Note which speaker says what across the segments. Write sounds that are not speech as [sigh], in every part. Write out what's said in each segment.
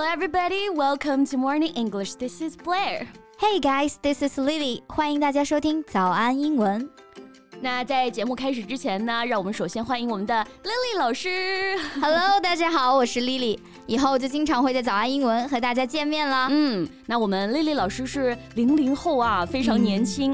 Speaker 1: Hello, everybody. Welcome to Morning English. This is Blair.
Speaker 2: Hey guys, this is Lily. 欢迎大家收听早安英文。
Speaker 1: 那在节目开始之前呢，让我们首先欢迎我们的 Lily 老师。
Speaker 2: Hello，大家好，我是 Lily。以后就经常会在早安英文和大家见面了。
Speaker 1: 嗯，那我们 Lily 老师是零零后啊，非常年轻。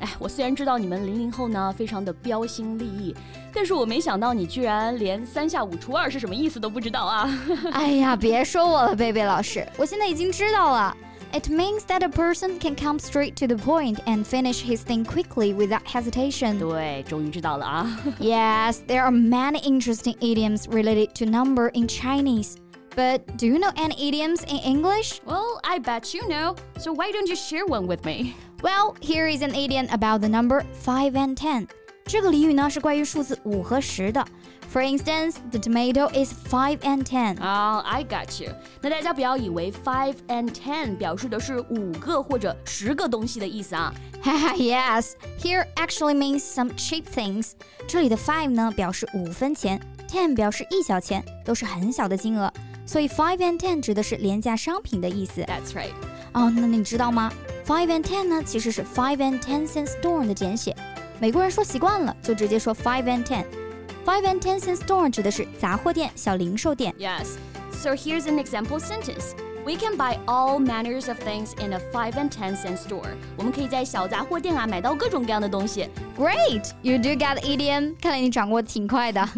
Speaker 1: 哎，我虽然知道你们零零后呢非常的标新立异，但是我没想到你居然连三下五除二是什么意思都不知道啊！
Speaker 2: 哎呀，别说我了，贝贝老师，我现在已经知道了。It [laughs] means that a person can come straight to the point and finish his thing quickly without hesitation.
Speaker 1: 对，终于知道了啊。
Speaker 2: yes, [laughs] there are many interesting idioms related to number in Chinese. But do you know any idioms in English?
Speaker 1: Well, I bet you know. So why don't you share one with me?
Speaker 2: Well, here is an idiom about the number five and ten. 这个俚语呢是关于数字五和十的。For instance, the tomato is five and ten.
Speaker 1: 啊、i got you。那大家不要以为 five and ten 表示的是五个或者十个东西的意思啊。
Speaker 2: Haha, yes, [laughs] here actually means some cheap things. 这里的 five 呢表示五分钱，ten 表示一小钱，都是很小的金额。 所以 five and ten 指的是廉价商品的意思。
Speaker 1: That's right。
Speaker 2: 哦，那你知道吗？Five and ten 呢其实是 five and ten cent store 的简写。美国人说习惯了，就直接说 five and ten。Five and ten cent store 指的是杂货店、小零售店。
Speaker 1: Yes. So here's an example sentence. We can buy all manners of things in a five and ten cent store. 我们可以在小杂货店啊买到各种各样的东西。
Speaker 2: Great, you do get the idiom. 看来你掌握的挺快的。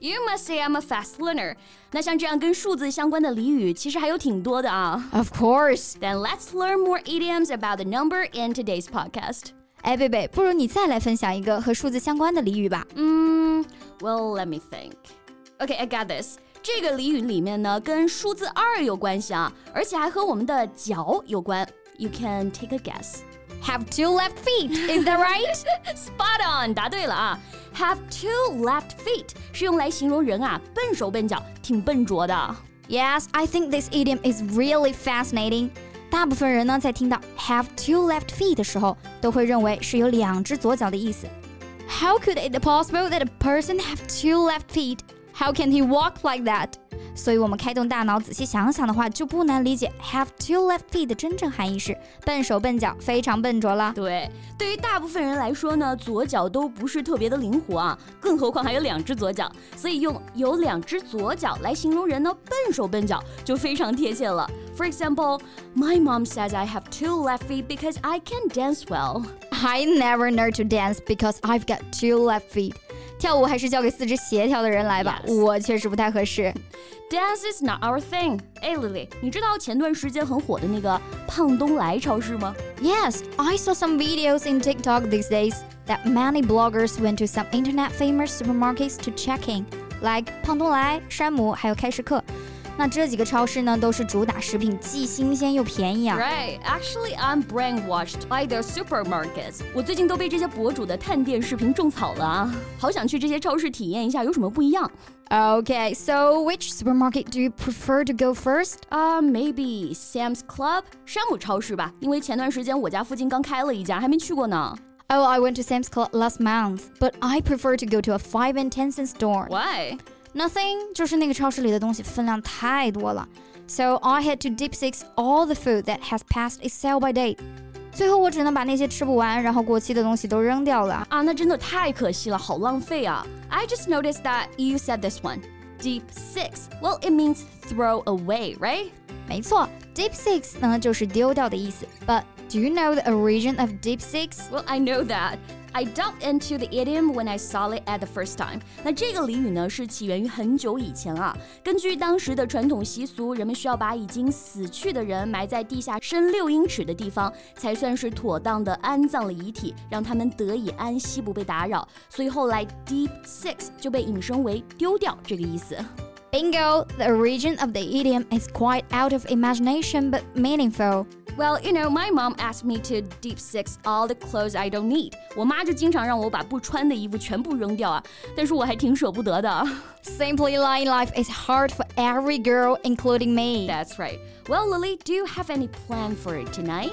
Speaker 1: You must say I'm a fast learner. 那像这样跟数字相关的俚语，其实还有挺多的啊。
Speaker 2: Of course.
Speaker 1: Then let's learn more idioms about the number in today's podcast.
Speaker 2: 哎，贝贝，不如你再来分享一个和数字相关的俚语吧。
Speaker 1: 嗯，Well, let me think. Okay, I got this. 这个俚语里面呢，跟数字二有关系啊，而且还和我们的脚有关。You can take a guess.
Speaker 2: Have two left feet, is that right? [laughs]
Speaker 1: Spot on，答对了啊！Have two left feet 是用来形容人啊笨手笨脚，挺笨拙的。
Speaker 2: yes, I think this idiom is really fascinating. 大部分人呢，在听到 have two left feet 的时候，都会认为是有两只左脚的意思。How could it be possible that a person have two left feet? How can he walk like that? 所以，我们开动大脑仔细想想的话，就不难理解 have two left feet 的真正含义是笨手笨脚，非常笨拙了。
Speaker 1: 对，对于大部分人来说呢，左脚都不是特别的灵活啊，更何况还有两只左脚，所以用有两只左脚来形容人呢笨手笨脚就非常贴切了。For example, my mom says I have two left feet because I can dance well.
Speaker 2: I never learned to dance because I've got two left feet. 跳舞还是交给四肢协调的人来吧.我确实不太合适。
Speaker 1: Dance is not our thing. 哎，Lily，你知道前段时间很火的那个胖东来超市吗？
Speaker 2: Yes, I saw some videos in TikTok these days that many bloggers went to some internet famous supermarkets to check in, like 胖东来、山姆还有开市客。 那这几个超市呢，都是主打食品既新鲜又便宜啊。
Speaker 1: Right, actually, I'm brainwashed by their supermarkets. 我最近都被这些博主的探店视频种草了啊，好想去这些超市体验一下有什么不一样。
Speaker 2: Okay, so which supermarket do you prefer to go first?
Speaker 1: 啊、m a y b e Sam's Club 山姆超市吧，因为前段时间我家附近刚开了一家，还没去过呢。
Speaker 2: Oh, I went to Sam's Club last month, but I prefer to go to a 5 and 10 cent store.
Speaker 1: Why?
Speaker 2: Nothing，就是那个超市里的东西分量太多了，so I had to deep six all the food that has passed its sell by date。最后我只能把那些吃不完，然后过期的东西都扔掉了。
Speaker 1: 啊，那真的太可惜了，好浪费啊！I just noticed that you said this one. Deep six. Well, it means throw away, right?
Speaker 2: 没错，deep six 呢就是丢掉的意思。But do you know the origin of deep six？
Speaker 1: Well, I know that. I delved into the idiom when I saw it at the first time. 那这个俚语呢，是起源于很久以前啊。根据当时的传统习俗，人们需要把已经死去的人埋在地下深六英尺的地方，才算是妥当的安葬了遗体，让他们得以安息，不被打扰。所以后来 deep six 就被引申为丢掉这个意思。
Speaker 2: Bingo! The origin of the idiom is quite out of imagination but meaningful.
Speaker 1: Well, you know, my mom asked me to deep six all the clothes I don't need. 我妈就经常让我把不穿的衣服全部扔掉啊，但是我还挺舍不得的。
Speaker 2: Simply lying life is hard for every girl, including me.
Speaker 1: That's right. Well, Lily, do you have any plan for it tonight?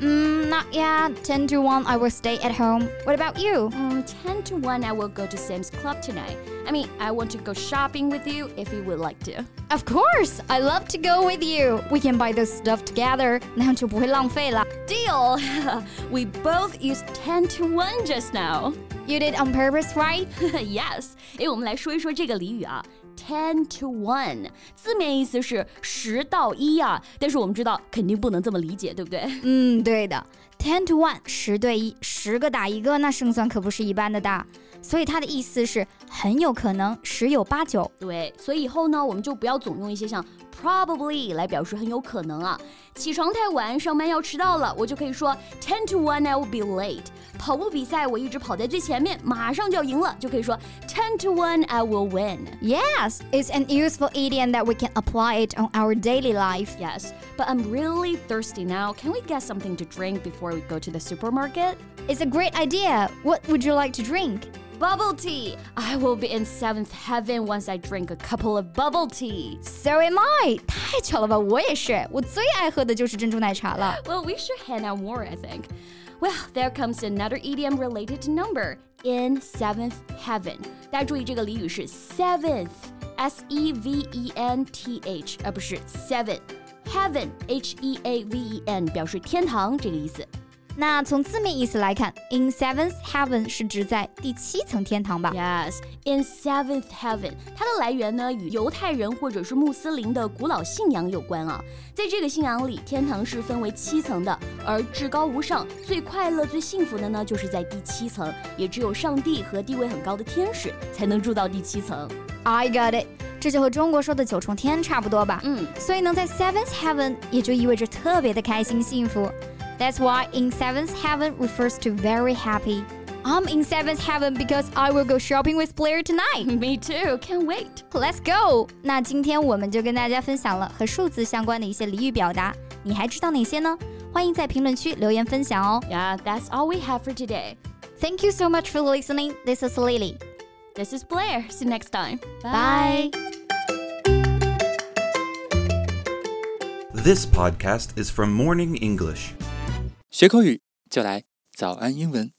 Speaker 2: Mm, not yet. 10 to 1, I will stay at home. What about you?
Speaker 1: Mm, 10 to 1, I will go to Sam's Club tonight. I mean, I want to go shopping with you if you would like to.
Speaker 2: Of course, I love to go with you. We can buy this stuff together. 那样就不会浪费了。
Speaker 1: Deal! [laughs] we both used 10 to 1 just now.
Speaker 2: You did on purpose, right? [laughs]
Speaker 1: yes，诶，我们来说一说这个俚语啊。 Ten to one，字面意思是十到一啊，但是我们知道肯定不能这么理解，对不对？[laughs]
Speaker 2: 嗯，对的。Ten to one，十对一，十个打一个，那胜算可不是一般的大。所以它的意思是很有可能，十有八九。
Speaker 1: 对，所以以后呢，我们就不要总用一些像 probably 来表示很有可能啊。起床太晚，上班要迟到了，我就可以说 ten to one I will be late。跑步比赛我一直跑在最前面，马上就要赢了，就可以说 ten to one I will win。
Speaker 2: Yes, it's an useful idiom that we can apply it on our daily life.
Speaker 1: Yes, but I'm really thirsty now. Can we get something to drink before we go to the supermarket?
Speaker 2: It's a great idea. What would you like to drink?
Speaker 1: Bubble tea! I will be in seventh heaven once I drink a couple of bubble tea.
Speaker 2: So am I. 太巧了吧，我也是。我最爱喝的就是珍珠奶茶了。
Speaker 1: Well, we should hang out more, I think. Well, there comes another idiom related to number. In seventh heaven. 大家注意这个俚语是 seventh, S E V E N T H，而不是 seven. Heaven, H E A V E N，表示天堂这个意思。
Speaker 2: 那从字面意思来看，in seventh heaven 是指在第七层天堂吧
Speaker 1: ？Yes, in seventh heaven，它的来源呢与犹太人或者是穆斯林的古老信仰有关啊。在这个信仰里，天堂是分为七层的，而至高无上、最快乐、最幸福的呢，就是在第七层，也只有上帝和地位很高的天使才能住到第七层。
Speaker 2: I got it，这就和中国说的九重天差不多吧？
Speaker 1: 嗯，
Speaker 2: 所以能在 seventh heaven 也就意味着特别的开心幸福。That's why in seventh heaven refers to very happy. I'm in seventh heaven because I will go shopping with Blair tonight. [laughs]
Speaker 1: Me too, can't wait.
Speaker 2: Let's go！那今天我们就跟大家分享了和数字相关的一些俚语表达，你还知道哪些呢？欢迎在评论区留言分享哦。
Speaker 1: Yeah, that's all we have for today.
Speaker 2: Thank you so much for listening. This is Lily.
Speaker 1: This is Blair. See you next time.
Speaker 2: Bye.
Speaker 3: This podcast is from Morning English.
Speaker 4: 学口语就来早安英文。